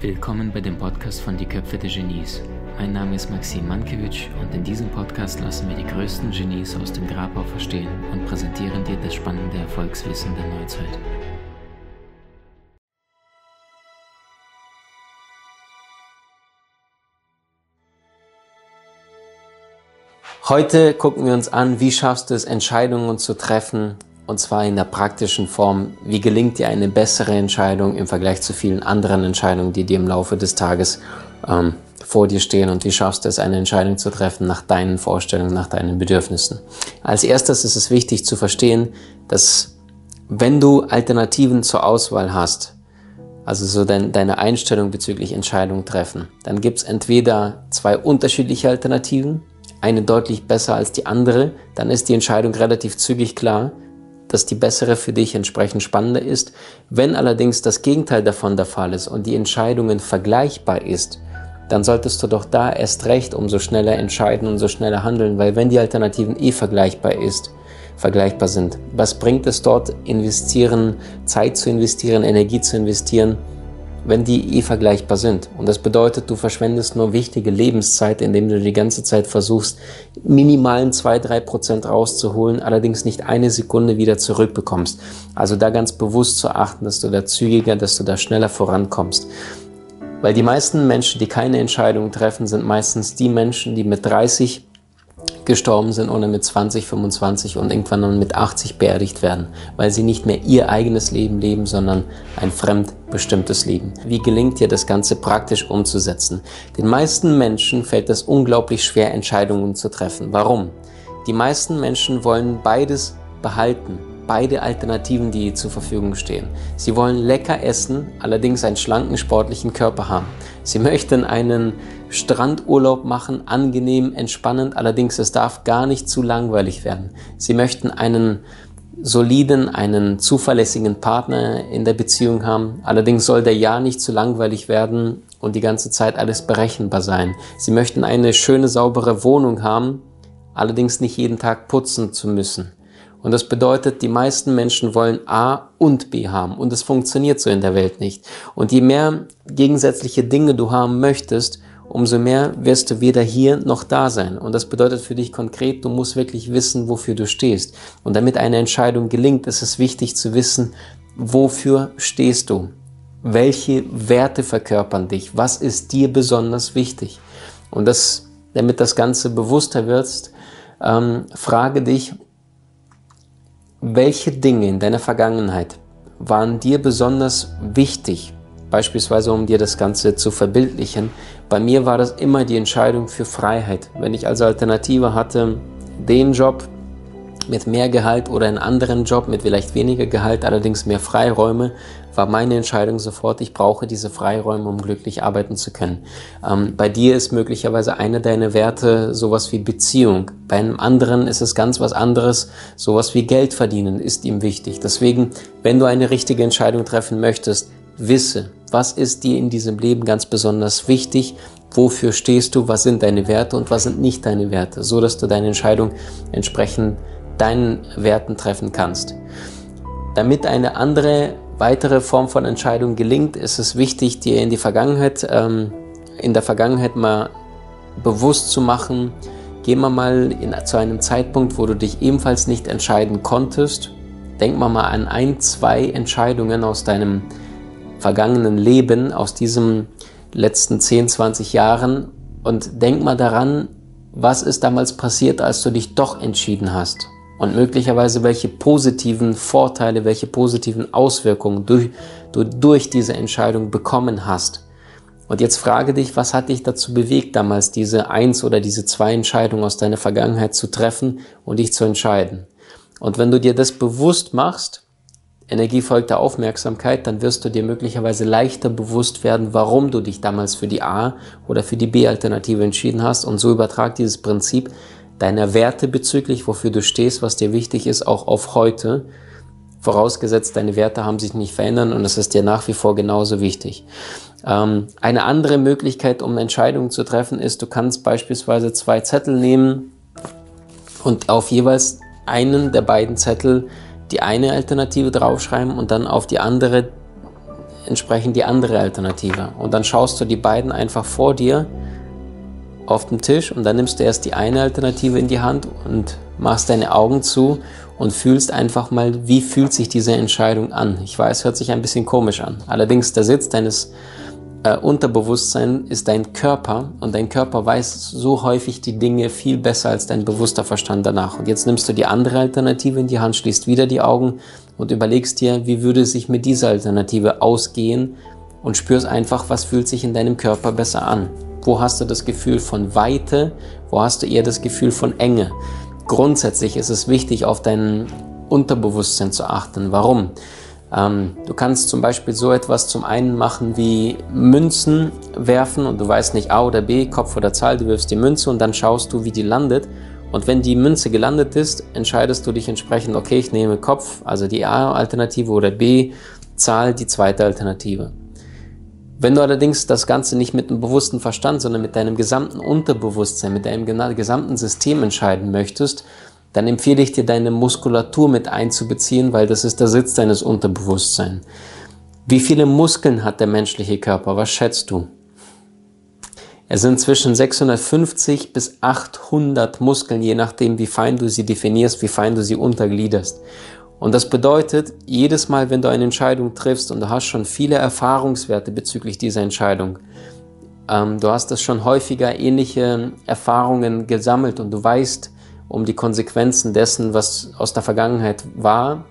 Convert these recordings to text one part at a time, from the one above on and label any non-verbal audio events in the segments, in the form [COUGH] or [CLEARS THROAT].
Willkommen bei dem Podcast von Die Köpfe der Genies. Mein Name ist Maxim Mankewitsch und in diesem Podcast lassen wir die größten Genies aus dem Grabau verstehen und präsentieren dir das spannende Erfolgswissen der Neuzeit. Heute gucken wir uns an, wie schaffst du es, Entscheidungen zu treffen, und zwar in der praktischen Form. Wie gelingt dir eine bessere Entscheidung im Vergleich zu vielen anderen Entscheidungen, die dir im Laufe des Tages ähm, vor dir stehen und wie schaffst du es, eine Entscheidung zu treffen nach deinen Vorstellungen, nach deinen Bedürfnissen. Als erstes ist es wichtig zu verstehen, dass wenn du Alternativen zur Auswahl hast, also so dein, deine Einstellung bezüglich Entscheidungen treffen, dann gibt es entweder zwei unterschiedliche Alternativen, eine deutlich besser als die andere, dann ist die Entscheidung relativ zügig klar, dass die bessere für dich entsprechend spannender ist. Wenn allerdings das Gegenteil davon der Fall ist und die Entscheidungen vergleichbar ist, dann solltest du doch da erst recht umso schneller entscheiden und so schneller handeln, weil wenn die Alternativen eh vergleichbar ist, vergleichbar sind, was bringt es dort investieren, Zeit zu investieren, Energie zu investieren, wenn die eh vergleichbar sind. Und das bedeutet, du verschwendest nur wichtige Lebenszeit, indem du die ganze Zeit versuchst, minimalen zwei drei Prozent rauszuholen, allerdings nicht eine Sekunde wieder zurückbekommst. Also da ganz bewusst zu achten, dass du da zügiger, dass du da schneller vorankommst. Weil die meisten Menschen, die keine Entscheidungen treffen, sind meistens die Menschen, die mit 30 gestorben sind oder mit 20, 25 und irgendwann dann mit 80 beerdigt werden, weil sie nicht mehr ihr eigenes Leben leben, sondern ein fremdbestimmtes Leben. Wie gelingt dir das Ganze praktisch umzusetzen? Den meisten Menschen fällt es unglaublich schwer, Entscheidungen zu treffen. Warum? Die meisten Menschen wollen beides behalten beide Alternativen, die zur Verfügung stehen. Sie wollen lecker essen, allerdings einen schlanken sportlichen Körper haben. Sie möchten einen Strandurlaub machen, angenehm, entspannend, allerdings es darf gar nicht zu langweilig werden. Sie möchten einen soliden, einen zuverlässigen Partner in der Beziehung haben, allerdings soll der Jahr nicht zu langweilig werden und die ganze Zeit alles berechenbar sein. Sie möchten eine schöne, saubere Wohnung haben, allerdings nicht jeden Tag putzen zu müssen. Und das bedeutet, die meisten Menschen wollen A und B haben. Und es funktioniert so in der Welt nicht. Und je mehr gegensätzliche Dinge du haben möchtest, umso mehr wirst du weder hier noch da sein. Und das bedeutet für dich konkret, du musst wirklich wissen, wofür du stehst. Und damit eine Entscheidung gelingt, ist es wichtig zu wissen, wofür stehst du? Welche Werte verkörpern dich? Was ist dir besonders wichtig? Und das, damit das Ganze bewusster wirst, ähm, frage dich, welche Dinge in deiner Vergangenheit waren dir besonders wichtig, beispielsweise um dir das Ganze zu verbildlichen? Bei mir war das immer die Entscheidung für Freiheit. Wenn ich als Alternative hatte, den Job mit mehr Gehalt oder einen anderen Job mit vielleicht weniger Gehalt, allerdings mehr Freiräume, war meine Entscheidung sofort, ich brauche diese Freiräume, um glücklich arbeiten zu können. Ähm, bei dir ist möglicherweise einer deiner Werte sowas wie Beziehung. Bei einem anderen ist es ganz was anderes, sowas wie Geld verdienen ist ihm wichtig. Deswegen, wenn du eine richtige Entscheidung treffen möchtest, wisse, was ist dir in diesem Leben ganz besonders wichtig, wofür stehst du, was sind deine Werte und was sind nicht deine Werte, so dass du deine Entscheidung entsprechend deinen Werten treffen kannst. Damit eine andere weitere Form von Entscheidung gelingt, ist es wichtig, dir in die Vergangenheit, ähm, in der Vergangenheit mal bewusst zu machen, geh mal mal in, zu einem Zeitpunkt, wo du dich ebenfalls nicht entscheiden konntest. Denk mal mal an ein, zwei Entscheidungen aus deinem vergangenen Leben, aus diesen letzten 10, 20 Jahren. Und denk mal daran, was ist damals passiert, als du dich doch entschieden hast und möglicherweise welche positiven Vorteile, welche positiven Auswirkungen du, du durch diese Entscheidung bekommen hast. Und jetzt frage dich, was hat dich dazu bewegt, damals diese eins oder diese zwei Entscheidungen aus deiner Vergangenheit zu treffen und dich zu entscheiden? Und wenn du dir das bewusst machst, Energie folgt der Aufmerksamkeit, dann wirst du dir möglicherweise leichter bewusst werden, warum du dich damals für die A oder für die B-Alternative entschieden hast. Und so übertrag dieses Prinzip deiner Werte bezüglich, wofür du stehst, was dir wichtig ist, auch auf heute. Vorausgesetzt, deine Werte haben sich nicht verändert und es ist dir nach wie vor genauso wichtig. Ähm, eine andere Möglichkeit, um Entscheidungen zu treffen, ist, du kannst beispielsweise zwei Zettel nehmen und auf jeweils einen der beiden Zettel die eine Alternative draufschreiben und dann auf die andere entsprechend die andere Alternative. Und dann schaust du die beiden einfach vor dir auf den Tisch und dann nimmst du erst die eine Alternative in die Hand und machst deine Augen zu und fühlst einfach mal, wie fühlt sich diese Entscheidung an. Ich weiß, hört sich ein bisschen komisch an. Allerdings der Sitz deines äh, Unterbewusstsein ist dein Körper und dein Körper weiß so häufig die Dinge viel besser als dein bewusster Verstand danach. Und jetzt nimmst du die andere Alternative in die Hand, schließt wieder die Augen und überlegst dir, wie würde es sich mit dieser Alternative ausgehen und spürst einfach, was fühlt sich in deinem Körper besser an. Wo hast du das Gefühl von Weite? Wo hast du eher das Gefühl von Enge? Grundsätzlich ist es wichtig, auf dein Unterbewusstsein zu achten. Warum? Ähm, du kannst zum Beispiel so etwas zum einen machen wie Münzen werfen und du weißt nicht A oder B, Kopf oder Zahl, du wirfst die Münze und dann schaust du, wie die landet. Und wenn die Münze gelandet ist, entscheidest du dich entsprechend, okay, ich nehme Kopf, also die A-Alternative oder B, Zahl, die zweite Alternative. Wenn du allerdings das Ganze nicht mit einem bewussten Verstand, sondern mit deinem gesamten Unterbewusstsein, mit deinem gesamten System entscheiden möchtest, dann empfehle ich dir, deine Muskulatur mit einzubeziehen, weil das ist der Sitz deines Unterbewusstseins. Wie viele Muskeln hat der menschliche Körper? Was schätzt du? Es sind zwischen 650 bis 800 Muskeln, je nachdem, wie fein du sie definierst, wie fein du sie untergliederst. Und das bedeutet, jedes Mal, wenn du eine Entscheidung triffst und du hast schon viele Erfahrungswerte bezüglich dieser Entscheidung, ähm, du hast das schon häufiger ähnliche Erfahrungen gesammelt und du weißt um die Konsequenzen dessen, was aus der Vergangenheit war,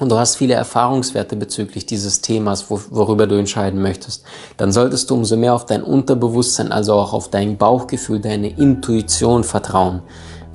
und du hast viele Erfahrungswerte bezüglich dieses Themas, wo, worüber du entscheiden möchtest, dann solltest du umso mehr auf dein Unterbewusstsein, also auch auf dein Bauchgefühl, deine Intuition vertrauen,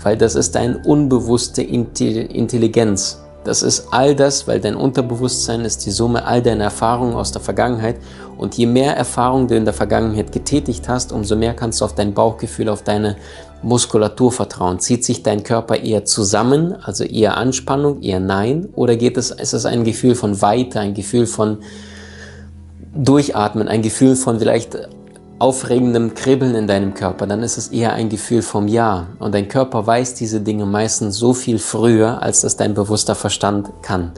weil das ist deine unbewusste Intelligenz. Das ist all das, weil dein Unterbewusstsein ist die Summe all deiner Erfahrungen aus der Vergangenheit. Und je mehr Erfahrungen du in der Vergangenheit getätigt hast, umso mehr kannst du auf dein Bauchgefühl, auf deine Muskulatur vertrauen. Zieht sich dein Körper eher zusammen, also eher Anspannung, eher Nein? Oder geht es, ist es ein Gefühl von Weite, ein Gefühl von Durchatmen, ein Gefühl von vielleicht aufregendem Kribbeln in deinem Körper, dann ist es eher ein Gefühl vom Ja. Und dein Körper weiß diese Dinge meistens so viel früher, als das dein bewusster Verstand kann.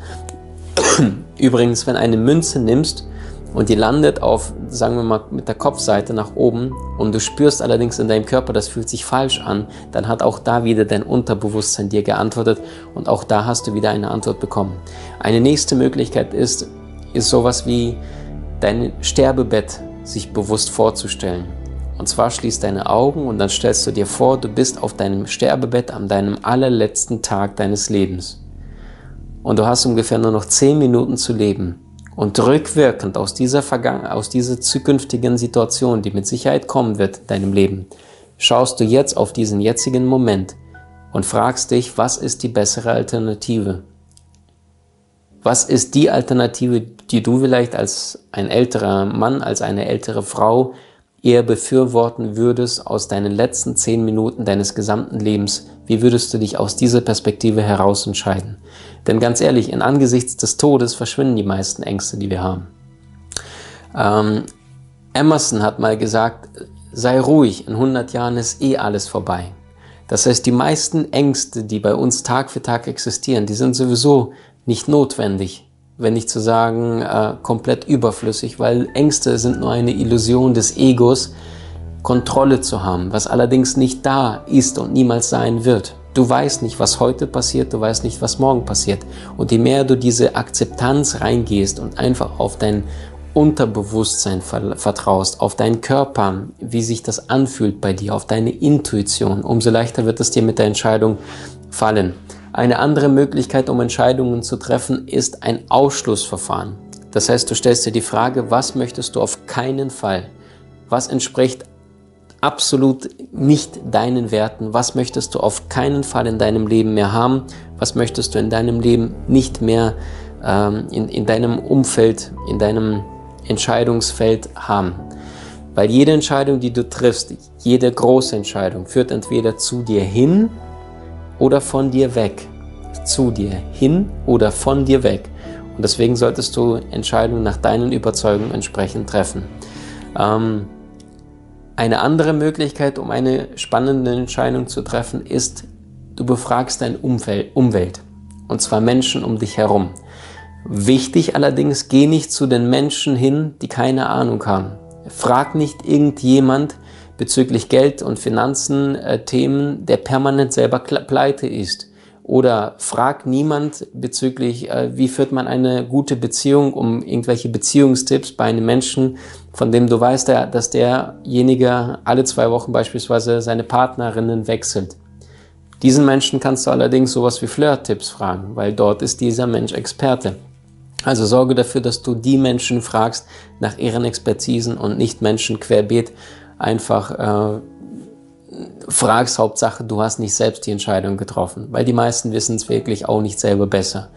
[CLEARS THROAT] Übrigens, wenn eine Münze nimmst und die landet auf, sagen wir mal, mit der Kopfseite nach oben und du spürst allerdings in deinem Körper, das fühlt sich falsch an, dann hat auch da wieder dein Unterbewusstsein dir geantwortet und auch da hast du wieder eine Antwort bekommen. Eine nächste Möglichkeit ist, ist sowas wie dein Sterbebett sich bewusst vorzustellen. Und zwar schließt deine Augen und dann stellst du dir vor, du bist auf deinem Sterbebett an deinem allerletzten Tag deines Lebens. Und du hast ungefähr nur noch zehn Minuten zu leben. Und rückwirkend aus dieser, Vergangen aus dieser zukünftigen Situation, die mit Sicherheit kommen wird in deinem Leben, schaust du jetzt auf diesen jetzigen Moment und fragst dich, was ist die bessere Alternative? Was ist die Alternative, die du vielleicht als ein älterer Mann, als eine ältere Frau eher befürworten würdest aus deinen letzten zehn Minuten deines gesamten Lebens? Wie würdest du dich aus dieser Perspektive heraus entscheiden? Denn ganz ehrlich, in Angesichts des Todes verschwinden die meisten Ängste, die wir haben. Ähm, Emerson hat mal gesagt, sei ruhig, in 100 Jahren ist eh alles vorbei. Das heißt, die meisten Ängste, die bei uns Tag für Tag existieren, die sind sowieso nicht notwendig, wenn nicht zu sagen äh, komplett überflüssig, weil Ängste sind nur eine Illusion des Egos, Kontrolle zu haben, was allerdings nicht da ist und niemals sein wird. Du weißt nicht, was heute passiert, du weißt nicht, was morgen passiert. Und je mehr du diese Akzeptanz reingehst und einfach auf dein Unterbewusstsein vertraust, auf deinen Körper, wie sich das anfühlt bei dir, auf deine Intuition, umso leichter wird es dir mit der Entscheidung fallen. Eine andere Möglichkeit, um Entscheidungen zu treffen, ist ein Ausschlussverfahren. Das heißt, du stellst dir die Frage, was möchtest du auf keinen Fall? Was entspricht absolut nicht deinen Werten? Was möchtest du auf keinen Fall in deinem Leben mehr haben? Was möchtest du in deinem Leben nicht mehr ähm, in, in deinem Umfeld, in deinem Entscheidungsfeld haben? Weil jede Entscheidung, die du triffst, jede große Entscheidung, führt entweder zu dir hin oder von dir weg. Zu dir hin oder von dir weg. Und deswegen solltest du Entscheidungen nach deinen Überzeugungen entsprechend treffen. Ähm, eine andere Möglichkeit, um eine spannende Entscheidung zu treffen, ist, du befragst dein Umfeld, Umwelt. Und zwar Menschen um dich herum. Wichtig allerdings, geh nicht zu den Menschen hin, die keine Ahnung haben. Frag nicht irgendjemand bezüglich Geld und Finanzen äh, Themen, der permanent selber pleite ist. Oder frag niemand bezüglich, äh, wie führt man eine gute Beziehung, um irgendwelche Beziehungstipps bei einem Menschen, von dem du weißt, dass derjenige alle zwei Wochen beispielsweise seine Partnerinnen wechselt. Diesen Menschen kannst du allerdings sowas wie Flirt-Tipps fragen, weil dort ist dieser Mensch Experte. Also sorge dafür, dass du die Menschen fragst nach ihren Expertisen und nicht Menschen querbeet einfach äh, fragst. Hauptsache, du hast nicht selbst die Entscheidung getroffen, weil die meisten wissen es wirklich auch nicht selber besser.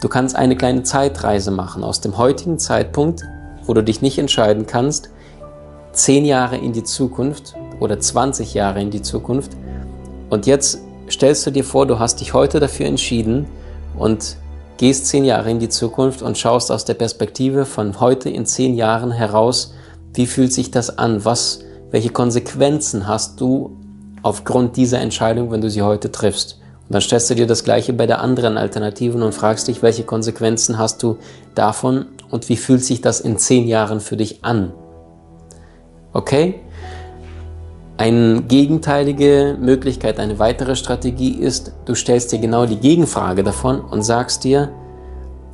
Du kannst eine kleine Zeitreise machen aus dem heutigen Zeitpunkt, wo du dich nicht entscheiden kannst, zehn Jahre in die Zukunft oder 20 Jahre in die Zukunft. Und jetzt stellst du dir vor, du hast dich heute dafür entschieden und gehst zehn Jahre in die Zukunft und schaust aus der Perspektive von heute in zehn Jahren heraus, wie fühlt sich das an? Was, welche Konsequenzen hast du aufgrund dieser Entscheidung, wenn du sie heute triffst? Und dann stellst du dir das Gleiche bei der anderen Alternativen und fragst dich, welche Konsequenzen hast du davon und wie fühlt sich das in zehn Jahren für dich an? Okay? Eine gegenteilige Möglichkeit, eine weitere Strategie ist, du stellst dir genau die Gegenfrage davon und sagst dir,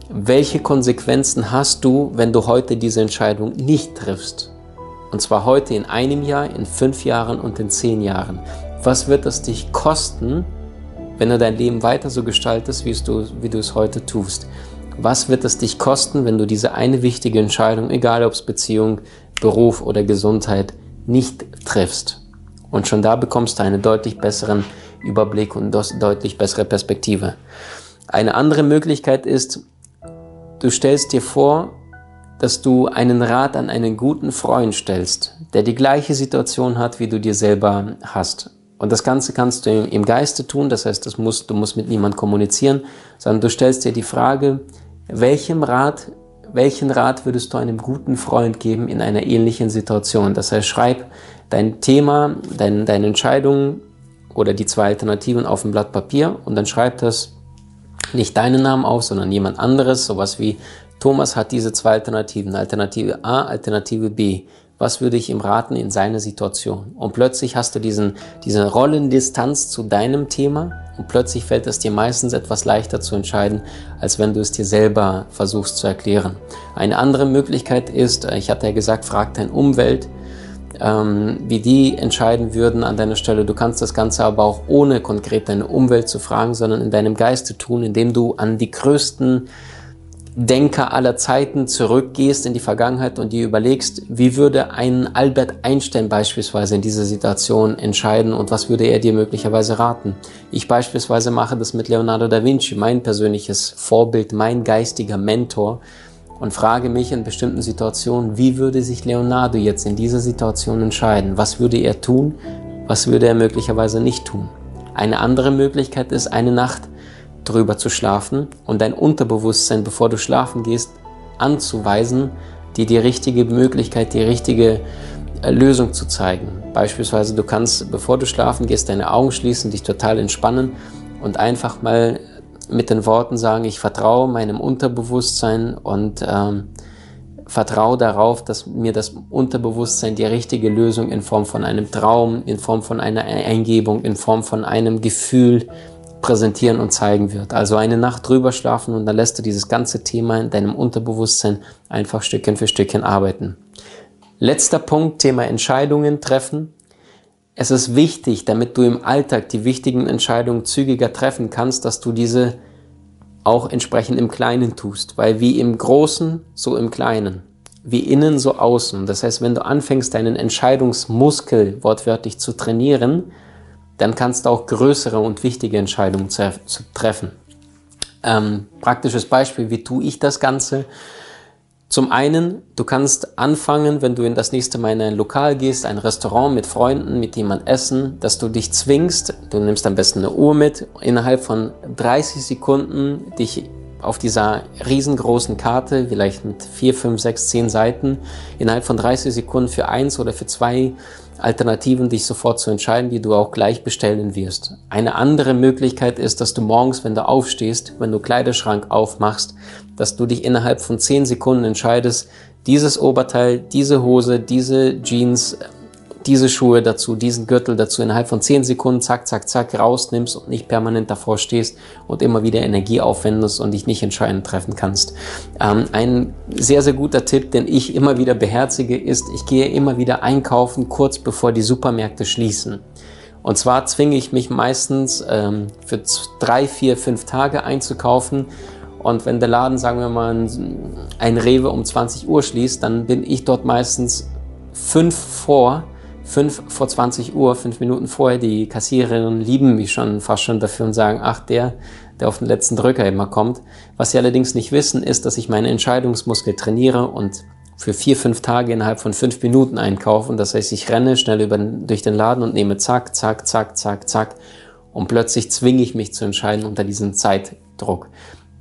welche Konsequenzen hast du, wenn du heute diese Entscheidung nicht triffst? Und zwar heute in einem Jahr, in fünf Jahren und in zehn Jahren. Was wird es dich kosten, wenn du dein Leben weiter so gestaltest, wie du, wie du es heute tust? Was wird es dich kosten, wenn du diese eine wichtige Entscheidung, egal ob es Beziehung, Beruf oder Gesundheit, nicht triffst? Und schon da bekommst du einen deutlich besseren Überblick und deutlich bessere Perspektive. Eine andere Möglichkeit ist, du stellst dir vor, dass du einen Rat an einen guten Freund stellst, der die gleiche Situation hat, wie du dir selber hast. Und das Ganze kannst du im Geiste tun, das heißt, das musst, du musst mit niemand kommunizieren, sondern du stellst dir die Frage, welchem Rat, welchen Rat würdest du einem guten Freund geben in einer ähnlichen Situation? Das heißt, schreib dein Thema, dein, deine Entscheidung oder die zwei Alternativen auf ein Blatt Papier und dann schreib das nicht deinen Namen auf, sondern jemand anderes, sowas wie Thomas hat diese zwei Alternativen, Alternative A, Alternative B. Was würde ich ihm raten in seiner Situation? Und plötzlich hast du diesen, diese Rollendistanz zu deinem Thema und plötzlich fällt es dir meistens etwas leichter zu entscheiden, als wenn du es dir selber versuchst zu erklären. Eine andere Möglichkeit ist, ich hatte ja gesagt, frag dein Umwelt, ähm, wie die entscheiden würden an deiner Stelle. Du kannst das Ganze aber auch ohne konkret deine Umwelt zu fragen, sondern in deinem Geiste tun, indem du an die größten Denker aller Zeiten zurückgehst in die Vergangenheit und dir überlegst, wie würde ein Albert Einstein beispielsweise in dieser Situation entscheiden und was würde er dir möglicherweise raten. Ich beispielsweise mache das mit Leonardo da Vinci, mein persönliches Vorbild, mein geistiger Mentor und frage mich in bestimmten Situationen, wie würde sich Leonardo jetzt in dieser Situation entscheiden? Was würde er tun? Was würde er möglicherweise nicht tun? Eine andere Möglichkeit ist, eine Nacht drüber zu schlafen und dein Unterbewusstsein, bevor du schlafen gehst, anzuweisen, dir die richtige Möglichkeit, die richtige äh, Lösung zu zeigen. Beispielsweise, du kannst, bevor du schlafen gehst, deine Augen schließen, dich total entspannen und einfach mal mit den Worten sagen, ich vertraue meinem Unterbewusstsein und ähm, vertraue darauf, dass mir das Unterbewusstsein die richtige Lösung in Form von einem Traum, in Form von einer Eingebung, in Form von einem Gefühl präsentieren und zeigen wird. Also eine Nacht drüber schlafen und dann lässt du dieses ganze Thema in deinem Unterbewusstsein einfach Stückchen für Stückchen arbeiten. Letzter Punkt, Thema Entscheidungen treffen. Es ist wichtig, damit du im Alltag die wichtigen Entscheidungen zügiger treffen kannst, dass du diese auch entsprechend im Kleinen tust, weil wie im Großen, so im Kleinen, wie innen, so außen. Das heißt, wenn du anfängst, deinen Entscheidungsmuskel wortwörtlich zu trainieren, dann kannst du auch größere und wichtige Entscheidungen treffen. Ähm, praktisches Beispiel, wie tue ich das Ganze? Zum einen, du kannst anfangen, wenn du in das nächste Mal in ein Lokal gehst, ein Restaurant mit Freunden, mit jemand essen, dass du dich zwingst, du nimmst am besten eine Uhr mit, innerhalb von 30 Sekunden dich auf dieser riesengroßen Karte, vielleicht mit 4, 5, 6, 10 Seiten, innerhalb von 30 Sekunden für eins oder für zwei Alternativen dich sofort zu entscheiden, die du auch gleich bestellen wirst. Eine andere Möglichkeit ist, dass du morgens, wenn du aufstehst, wenn du Kleiderschrank aufmachst, dass du dich innerhalb von 10 Sekunden entscheidest, dieses Oberteil, diese Hose, diese Jeans, diese Schuhe dazu, diesen Gürtel dazu innerhalb von 10 Sekunden zack, zack, zack rausnimmst und nicht permanent davor stehst und immer wieder Energie aufwendest und dich nicht entscheidend treffen kannst. Ähm, ein sehr, sehr guter Tipp, den ich immer wieder beherzige, ist, ich gehe immer wieder einkaufen, kurz bevor die Supermärkte schließen. Und zwar zwinge ich mich meistens ähm, für drei, vier, fünf Tage einzukaufen. Und wenn der Laden, sagen wir mal, ein Rewe um 20 Uhr schließt, dann bin ich dort meistens fünf vor fünf vor 20 Uhr, fünf Minuten vorher, die Kassiererinnen lieben mich schon fast schon dafür und sagen, ach, der, der auf den letzten Drücker immer kommt. Was sie allerdings nicht wissen, ist, dass ich meine Entscheidungsmuskel trainiere und für vier, fünf Tage innerhalb von fünf Minuten einkaufe. Und das heißt, ich renne schnell über, durch den Laden und nehme zack, zack, zack, zack, zack. Und plötzlich zwinge ich mich zu entscheiden unter diesem Zeitdruck.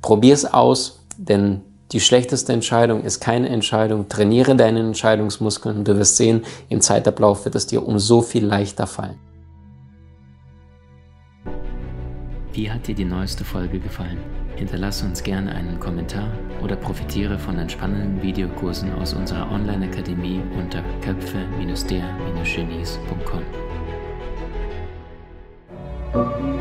Probier's aus, denn die schlechteste Entscheidung ist keine Entscheidung. Trainiere deine Entscheidungsmuskeln und du wirst sehen, im Zeitablauf wird es dir um so viel leichter fallen. Wie hat dir die neueste Folge gefallen? Hinterlasse uns gerne einen Kommentar oder profitiere von entspannenden Videokursen aus unserer Online-Akademie unter köpfe-der-genies.com.